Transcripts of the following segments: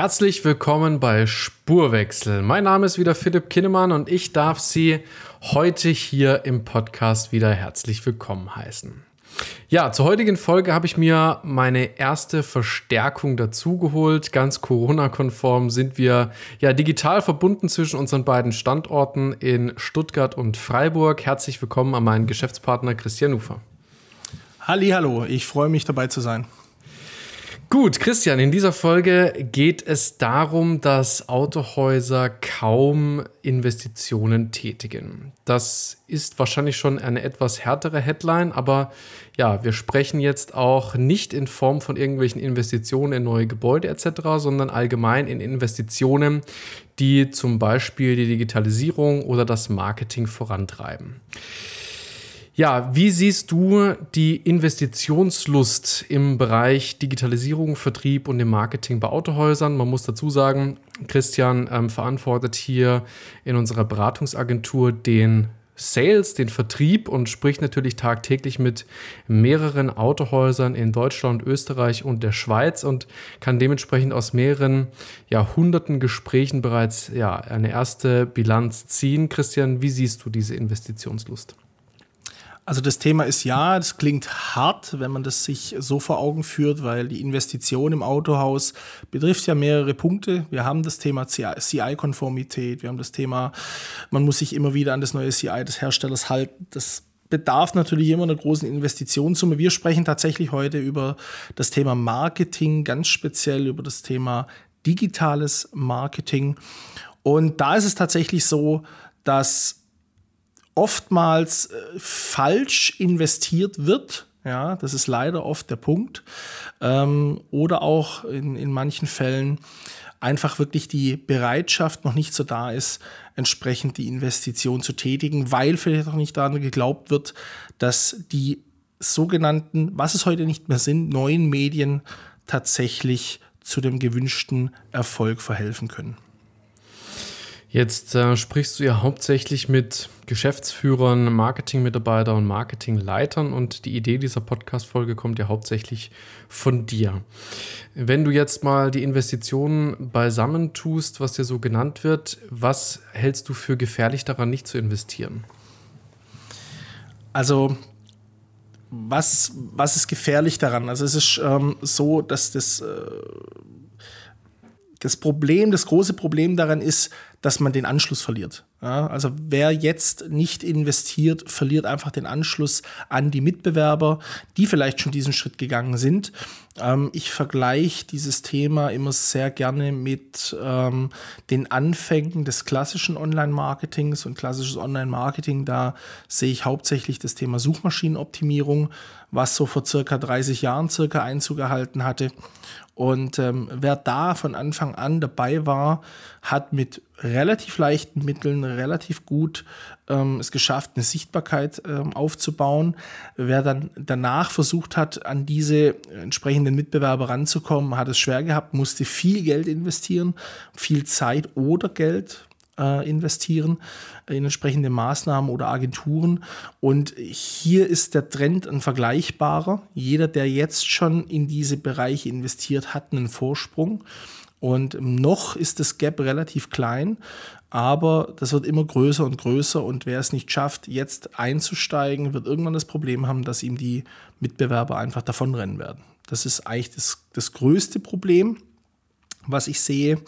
Herzlich willkommen bei Spurwechsel. Mein Name ist wieder Philipp Kinnemann und ich darf Sie heute hier im Podcast wieder herzlich willkommen heißen. Ja, zur heutigen Folge habe ich mir meine erste Verstärkung dazugeholt. Ganz Corona-konform sind wir ja digital verbunden zwischen unseren beiden Standorten in Stuttgart und Freiburg. Herzlich willkommen an meinen Geschäftspartner Christian Ufer. Hallo, ich freue mich dabei zu sein. Gut, Christian, in dieser Folge geht es darum, dass Autohäuser kaum Investitionen tätigen. Das ist wahrscheinlich schon eine etwas härtere Headline, aber ja, wir sprechen jetzt auch nicht in Form von irgendwelchen Investitionen in neue Gebäude etc., sondern allgemein in Investitionen, die zum Beispiel die Digitalisierung oder das Marketing vorantreiben. Ja, wie siehst du die Investitionslust im Bereich Digitalisierung, Vertrieb und im Marketing bei Autohäusern? Man muss dazu sagen, Christian ähm, verantwortet hier in unserer Beratungsagentur den Sales, den Vertrieb und spricht natürlich tagtäglich mit mehreren Autohäusern in Deutschland, Österreich und der Schweiz und kann dementsprechend aus mehreren Jahrhunderten Gesprächen bereits ja, eine erste Bilanz ziehen. Christian, wie siehst du diese Investitionslust? Also das Thema ist ja, das klingt hart, wenn man das sich so vor Augen führt, weil die Investition im Autohaus betrifft ja mehrere Punkte. Wir haben das Thema CI-Konformität, wir haben das Thema, man muss sich immer wieder an das neue CI des Herstellers halten. Das bedarf natürlich immer einer großen Investitionssumme. Wir sprechen tatsächlich heute über das Thema Marketing, ganz speziell über das Thema digitales Marketing. Und da ist es tatsächlich so, dass oftmals äh, falsch investiert wird. Ja, das ist leider oft der Punkt. Ähm, oder auch in, in manchen Fällen einfach wirklich die Bereitschaft noch nicht so da ist, entsprechend die Investition zu tätigen, weil vielleicht auch nicht daran geglaubt wird, dass die sogenannten, was es heute nicht mehr sind, neuen Medien tatsächlich zu dem gewünschten Erfolg verhelfen können. Jetzt äh, sprichst du ja hauptsächlich mit Geschäftsführern, Marketingmitarbeitern und Marketingleitern und die Idee dieser Podcast-Folge kommt ja hauptsächlich von dir. Wenn du jetzt mal die Investitionen beisammen tust, was dir so genannt wird, was hältst du für gefährlich daran, nicht zu investieren? Also was, was ist gefährlich daran? Also es ist ähm, so, dass das, äh, das Problem, das große Problem daran ist, dass man den Anschluss verliert. Ja, also wer jetzt nicht investiert, verliert einfach den Anschluss an die Mitbewerber, die vielleicht schon diesen Schritt gegangen sind. Ähm, ich vergleiche dieses Thema immer sehr gerne mit ähm, den Anfängen des klassischen Online-Marketings und klassisches Online-Marketing. Da sehe ich hauptsächlich das Thema Suchmaschinenoptimierung, was so vor circa 30 Jahren circa Einzug erhalten hatte. Und ähm, wer da von Anfang an dabei war, hat mit relativ leichten Mitteln relativ gut ähm, es geschafft, eine Sichtbarkeit ähm, aufzubauen. Wer dann danach versucht hat, an diese entsprechenden Mitbewerber ranzukommen, hat es schwer gehabt, musste viel Geld investieren, viel Zeit oder Geld äh, investieren in entsprechende Maßnahmen oder Agenturen. Und hier ist der Trend ein vergleichbarer. Jeder, der jetzt schon in diese Bereiche investiert, hat einen Vorsprung. Und noch ist das Gap relativ klein, aber das wird immer größer und größer. Und wer es nicht schafft, jetzt einzusteigen, wird irgendwann das Problem haben, dass ihm die Mitbewerber einfach davonrennen werden. Das ist eigentlich das, das größte Problem, was ich sehe.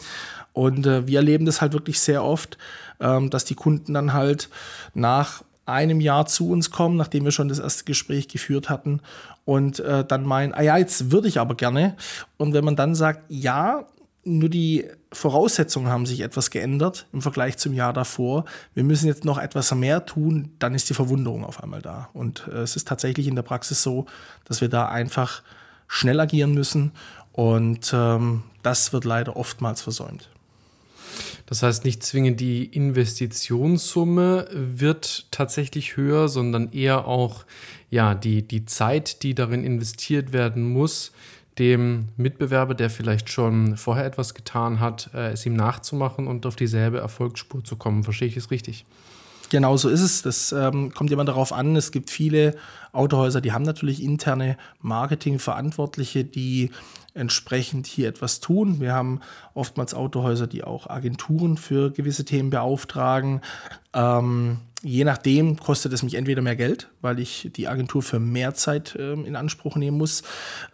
Und äh, wir erleben das halt wirklich sehr oft, ähm, dass die Kunden dann halt nach einem Jahr zu uns kommen, nachdem wir schon das erste Gespräch geführt hatten und äh, dann meinen, ah ja, jetzt würde ich aber gerne. Und wenn man dann sagt, ja, nur die Voraussetzungen haben sich etwas geändert im Vergleich zum Jahr davor. Wir müssen jetzt noch etwas mehr tun, dann ist die Verwunderung auf einmal da. Und äh, es ist tatsächlich in der Praxis so, dass wir da einfach schnell agieren müssen Und ähm, das wird leider oftmals versäumt. Das heißt, nicht zwingend die Investitionssumme wird tatsächlich höher, sondern eher auch ja, die, die Zeit, die darin investiert werden muss, dem Mitbewerber, der vielleicht schon vorher etwas getan hat, äh, es ihm nachzumachen und auf dieselbe Erfolgsspur zu kommen. Verstehe ich es richtig? Genau so ist es. Das ähm, kommt immer darauf an. Es gibt viele Autohäuser, die haben natürlich interne Marketingverantwortliche, die entsprechend hier etwas tun. Wir haben oftmals Autohäuser, die auch Agenturen für gewisse Themen beauftragen. Ähm, je nachdem kostet es mich entweder mehr Geld, weil ich die Agentur für mehr Zeit ähm, in Anspruch nehmen muss,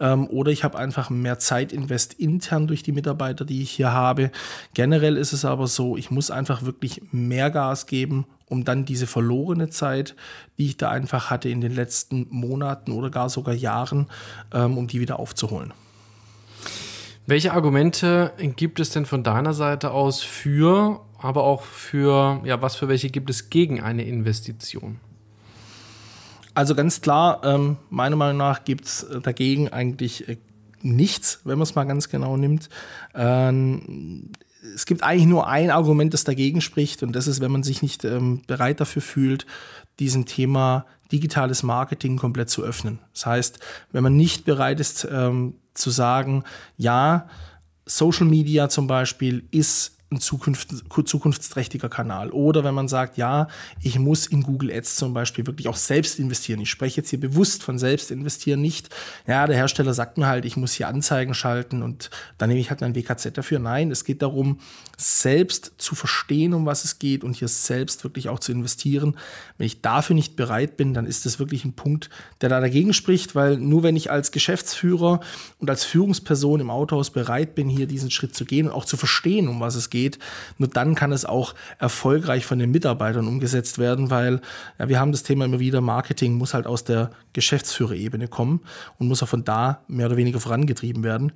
ähm, oder ich habe einfach mehr Zeitinvest intern durch die Mitarbeiter, die ich hier habe. Generell ist es aber so, ich muss einfach wirklich mehr Gas geben, um dann diese verlorene Zeit, die ich da einfach hatte in den letzten Monaten oder gar sogar Jahren, ähm, um die wieder aufzuholen. Welche Argumente gibt es denn von deiner Seite aus für, aber auch für, ja, was für welche gibt es gegen eine Investition? Also ganz klar, ähm, meiner Meinung nach gibt es dagegen eigentlich äh, nichts, wenn man es mal ganz genau nimmt. Ähm, es gibt eigentlich nur ein Argument, das dagegen spricht, und das ist, wenn man sich nicht ähm, bereit dafür fühlt, diesem Thema digitales Marketing komplett zu öffnen. Das heißt, wenn man nicht bereit ist ähm, zu sagen, ja, Social Media zum Beispiel ist ein Zukunft, zukunftsträchtiger Kanal. Oder wenn man sagt, ja, ich muss in Google Ads zum Beispiel wirklich auch selbst investieren. Ich spreche jetzt hier bewusst von selbst investieren, nicht, ja, der Hersteller sagt mir halt, ich muss hier Anzeigen schalten und dann nehme ich halt mein WKZ dafür. Nein, es geht darum, selbst zu verstehen, um was es geht und hier selbst wirklich auch zu investieren. Wenn ich dafür nicht bereit bin, dann ist das wirklich ein Punkt, der da dagegen spricht, weil nur wenn ich als Geschäftsführer und als Führungsperson im Autohaus bereit bin, hier diesen Schritt zu gehen und auch zu verstehen, um was es geht, geht. Nur dann kann es auch erfolgreich von den Mitarbeitern umgesetzt werden, weil ja, wir haben das Thema immer wieder, Marketing muss halt aus der Geschäftsführerebene kommen und muss auch von da mehr oder weniger vorangetrieben werden.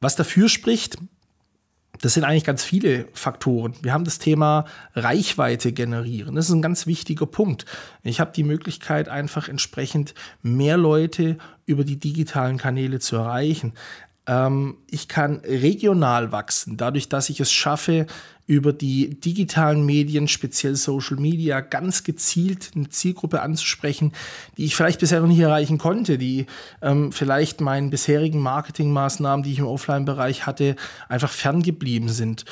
Was dafür spricht, das sind eigentlich ganz viele Faktoren. Wir haben das Thema Reichweite generieren. Das ist ein ganz wichtiger Punkt. Ich habe die Möglichkeit, einfach entsprechend mehr Leute über die digitalen Kanäle zu erreichen. Ähm, ich kann regional wachsen, dadurch, dass ich es schaffe, über die digitalen Medien, speziell Social Media, ganz gezielt eine Zielgruppe anzusprechen, die ich vielleicht bisher noch nicht erreichen konnte, die ähm, vielleicht meinen bisherigen Marketingmaßnahmen, die ich im Offline-Bereich hatte, einfach ferngeblieben sind.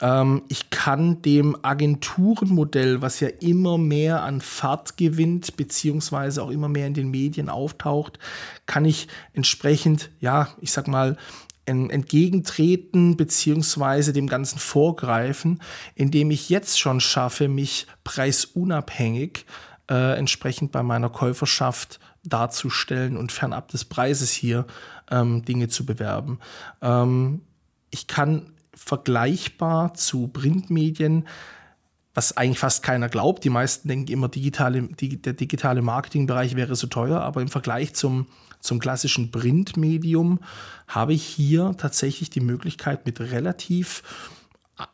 Ähm, ich kann dem Agenturenmodell, was ja immer mehr an Fahrt gewinnt, beziehungsweise auch immer mehr in den Medien auftaucht, kann ich entsprechend, ja, ich sag mal, entgegentreten beziehungsweise dem Ganzen vorgreifen, indem ich jetzt schon schaffe, mich preisunabhängig äh, entsprechend bei meiner Käuferschaft darzustellen und fernab des Preises hier ähm, Dinge zu bewerben. Ähm, ich kann vergleichbar zu Printmedien, was eigentlich fast keiner glaubt. Die meisten denken immer, digitale, der digitale Marketingbereich wäre so teuer, aber im Vergleich zum, zum klassischen Printmedium habe ich hier tatsächlich die Möglichkeit, mit relativ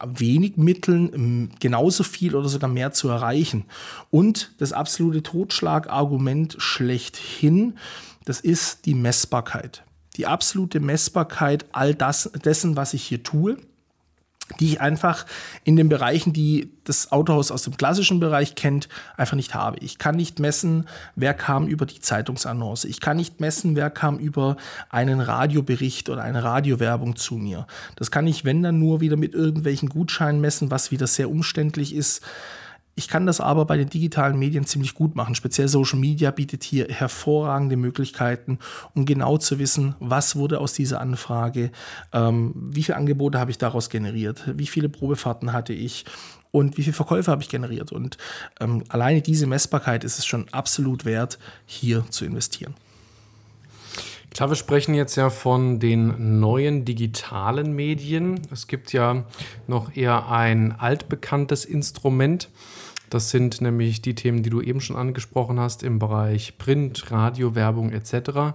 wenig Mitteln genauso viel oder sogar mehr zu erreichen. Und das absolute Totschlagargument schlechthin, das ist die Messbarkeit. Die absolute Messbarkeit all das, dessen, was ich hier tue die ich einfach in den Bereichen, die das Autohaus aus dem klassischen Bereich kennt, einfach nicht habe. Ich kann nicht messen, wer kam über die Zeitungsannonce. Ich kann nicht messen, wer kam über einen Radiobericht oder eine Radiowerbung zu mir. Das kann ich, wenn dann nur wieder mit irgendwelchen Gutscheinen messen, was wieder sehr umständlich ist. Ich kann das aber bei den digitalen Medien ziemlich gut machen. Speziell Social Media bietet hier hervorragende Möglichkeiten, um genau zu wissen, was wurde aus dieser Anfrage, ähm, wie viele Angebote habe ich daraus generiert, wie viele Probefahrten hatte ich und wie viele Verkäufe habe ich generiert. Und ähm, alleine diese Messbarkeit ist es schon absolut wert, hier zu investieren. Klar, wir sprechen jetzt ja von den neuen digitalen Medien. Es gibt ja noch eher ein altbekanntes Instrument, das sind nämlich die Themen, die du eben schon angesprochen hast im Bereich Print, Radio, Werbung etc.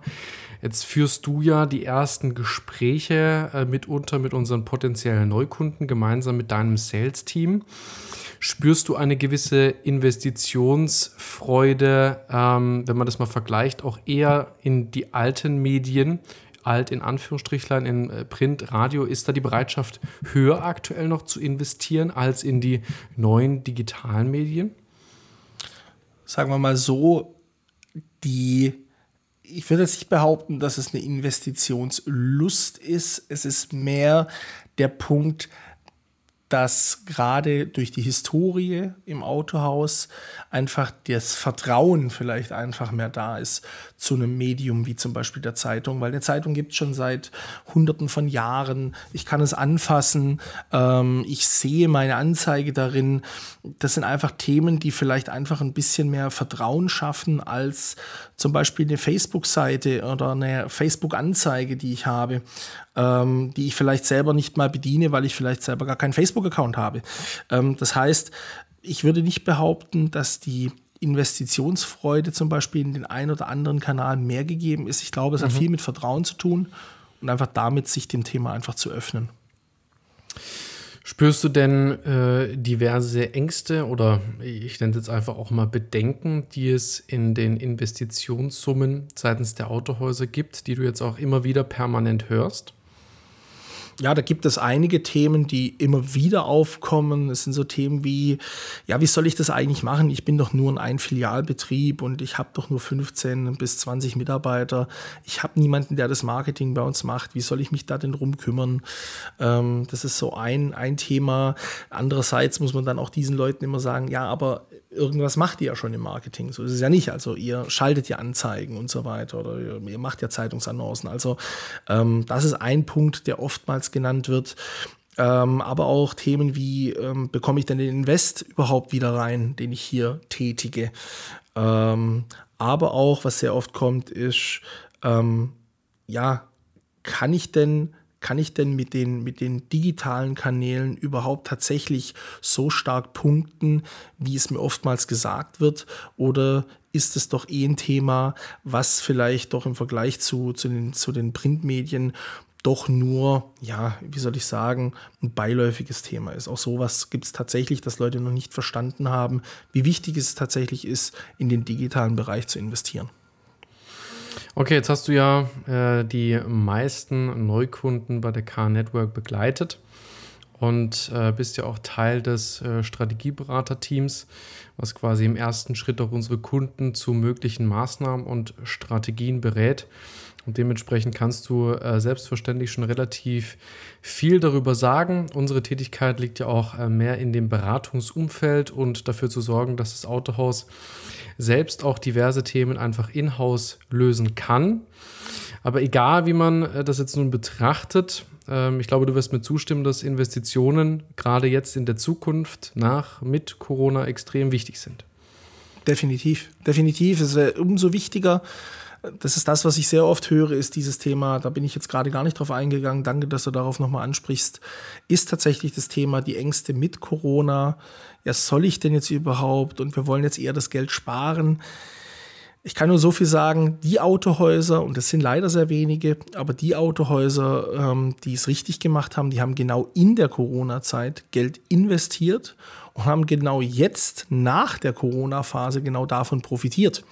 Jetzt führst du ja die ersten Gespräche äh, mitunter mit unseren potenziellen Neukunden gemeinsam mit deinem Sales-Team. Spürst du eine gewisse Investitionsfreude, ähm, wenn man das mal vergleicht, auch eher in die alten Medien, alt in Anführungsstrichlein in äh, Print, Radio. Ist da die Bereitschaft höher aktuell noch zu investieren als in die neuen digitalen Medien? Sagen wir mal so, die ich würde jetzt nicht behaupten, dass es eine Investitionslust ist. Es ist mehr der Punkt, dass gerade durch die Historie im Autohaus einfach das Vertrauen vielleicht einfach mehr da ist zu einem Medium wie zum Beispiel der Zeitung, weil eine Zeitung gibt es schon seit Hunderten von Jahren. Ich kann es anfassen, ähm, ich sehe meine Anzeige darin. Das sind einfach Themen, die vielleicht einfach ein bisschen mehr Vertrauen schaffen als zum Beispiel eine Facebook-Seite oder eine Facebook-Anzeige, die ich habe ähm, die ich vielleicht selber nicht mal bediene, weil ich vielleicht selber gar keinen Facebook-Account habe. Ähm, das heißt, ich würde nicht behaupten, dass die Investitionsfreude zum Beispiel in den einen oder anderen Kanal mehr gegeben ist. Ich glaube, es mhm. hat viel mit Vertrauen zu tun und einfach damit, sich dem Thema einfach zu öffnen. Spürst du denn äh, diverse Ängste oder ich nenne es jetzt einfach auch mal Bedenken, die es in den Investitionssummen seitens der Autohäuser gibt, die du jetzt auch immer wieder permanent hörst? Ja, da gibt es einige Themen, die immer wieder aufkommen. Es sind so Themen wie, ja, wie soll ich das eigentlich machen? Ich bin doch nur ein Filialbetrieb und ich habe doch nur 15 bis 20 Mitarbeiter. Ich habe niemanden, der das Marketing bei uns macht. Wie soll ich mich da denn drum kümmern? Ähm, das ist so ein, ein Thema. Andererseits muss man dann auch diesen Leuten immer sagen, ja, aber irgendwas macht ihr ja schon im Marketing. So ist es ja nicht. Also ihr schaltet ja Anzeigen und so weiter oder ihr, macht ja Zeitungsannoncen. Also ähm, das ist ein Punkt, der oftmals genannt wird. Ähm, aber auch Themen wie, ähm, bekomme ich denn den Invest überhaupt wieder rein, den ich hier tätige? Ähm, aber auch, was sehr oft kommt, ist, ähm, ja, kann ich denn kann ich denn mit den, mit den digitalen Kanälen überhaupt tatsächlich so stark punkten, wie es mir oftmals gesagt wird? Oder ist es doch eh ein Thema, was vielleicht doch im Vergleich zu, zu, den, zu den Printmedien doch nur, ja, wie soll ich sagen, ein beiläufiges Thema ist. Auch sowas gibt es tatsächlich, dass Leute noch nicht verstanden haben, wie wichtig es tatsächlich ist, in den digitalen Bereich zu investieren. Okay, jetzt hast du ja äh, die meisten Neukunden bei der Car Network begleitet und äh, bist ja auch Teil des äh, Strategieberaterteams, was quasi im ersten Schritt auch unsere Kunden zu möglichen Maßnahmen und Strategien berät. Und dementsprechend kannst du äh, selbstverständlich schon relativ viel darüber sagen. Unsere Tätigkeit liegt ja auch äh, mehr in dem Beratungsumfeld und dafür zu sorgen, dass das Autohaus selbst auch diverse Themen einfach in-house lösen kann. Aber egal, wie man äh, das jetzt nun betrachtet, ich glaube, du wirst mir zustimmen, dass Investitionen gerade jetzt in der Zukunft nach mit Corona extrem wichtig sind. Definitiv, definitiv. Es wäre umso wichtiger, das ist das, was ich sehr oft höre, ist dieses Thema, da bin ich jetzt gerade gar nicht drauf eingegangen, danke, dass du darauf nochmal ansprichst, ist tatsächlich das Thema die Ängste mit Corona. Ja, soll ich denn jetzt überhaupt? Und wir wollen jetzt eher das Geld sparen. Ich kann nur so viel sagen, die Autohäuser, und das sind leider sehr wenige, aber die Autohäuser, ähm, die es richtig gemacht haben, die haben genau in der Corona-Zeit Geld investiert und haben genau jetzt nach der Corona-Phase genau davon profitiert.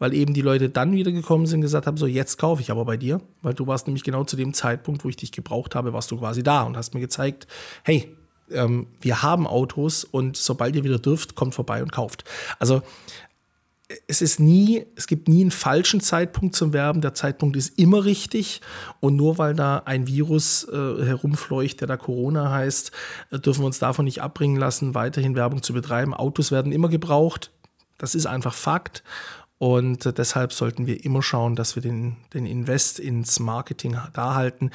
Weil eben die Leute dann wieder gekommen sind und gesagt haben, so jetzt kaufe ich aber bei dir, weil du warst nämlich genau zu dem Zeitpunkt, wo ich dich gebraucht habe, warst du quasi da und hast mir gezeigt, hey, ähm, wir haben Autos und sobald ihr wieder dürft, kommt vorbei und kauft. Also es ist nie, es gibt nie einen falschen Zeitpunkt zum Werben. Der Zeitpunkt ist immer richtig. Und nur weil da ein Virus äh, herumfleucht, der da Corona heißt, äh, dürfen wir uns davon nicht abbringen lassen, weiterhin Werbung zu betreiben. Autos werden immer gebraucht. Das ist einfach Fakt. Und äh, deshalb sollten wir immer schauen, dass wir den, den Invest ins Marketing da halten.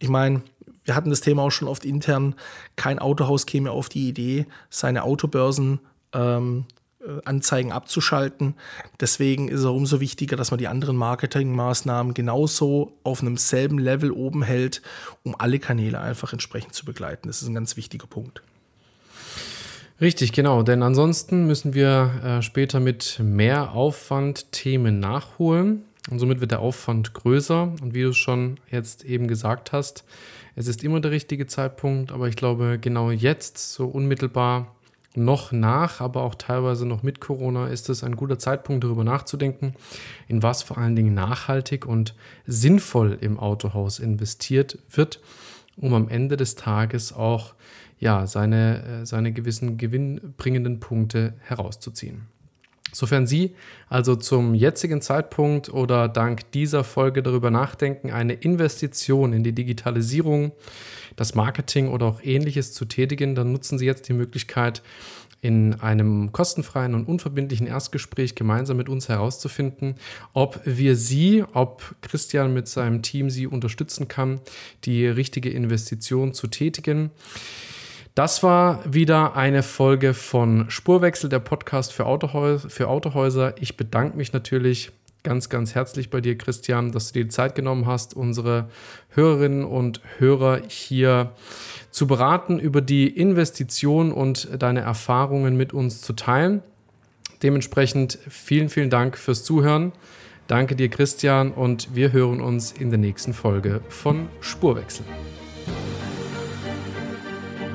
Ich meine, wir hatten das Thema auch schon oft intern. Kein Autohaus käme auf die Idee, seine Autobörsen ähm, äh, Anzeigen abzuschalten. Deswegen ist es umso wichtiger, dass man die anderen Marketingmaßnahmen genauso auf einem selben Level oben hält, um alle Kanäle einfach entsprechend zu begleiten. Das ist ein ganz wichtiger Punkt. Richtig, genau. Denn ansonsten müssen wir äh, später mit mehr Aufwand Themen nachholen. Und somit wird der Aufwand größer. Und wie du schon jetzt eben gesagt hast, es ist immer der richtige Zeitpunkt. Aber ich glaube, genau jetzt, so unmittelbar noch nach, aber auch teilweise noch mit Corona ist es ein guter Zeitpunkt, darüber nachzudenken, in was vor allen Dingen nachhaltig und sinnvoll im Autohaus investiert wird, um am Ende des Tages auch ja, seine, äh, seine gewissen gewinnbringenden Punkte herauszuziehen. Sofern Sie also zum jetzigen Zeitpunkt oder dank dieser Folge darüber nachdenken, eine Investition in die Digitalisierung, das Marketing oder auch ähnliches zu tätigen, dann nutzen Sie jetzt die Möglichkeit, in einem kostenfreien und unverbindlichen Erstgespräch gemeinsam mit uns herauszufinden, ob wir Sie, ob Christian mit seinem Team Sie unterstützen kann, die richtige Investition zu tätigen. Das war wieder eine Folge von Spurwechsel, der Podcast für, Autohäuser. Für Autohäuser. Ich bedanke mich natürlich ganz, ganz herzlich bei dir, Christian, dass du dir die Zeit genommen hast, unsere Hörerinnen und Hörer hier zu beraten, über die Investition und deine Erfahrungen mit uns zu teilen. Dementsprechend vielen, vielen Dank fürs Zuhören. Danke dir, Christian, und wir hören uns in der nächsten Folge von Spurwechsel.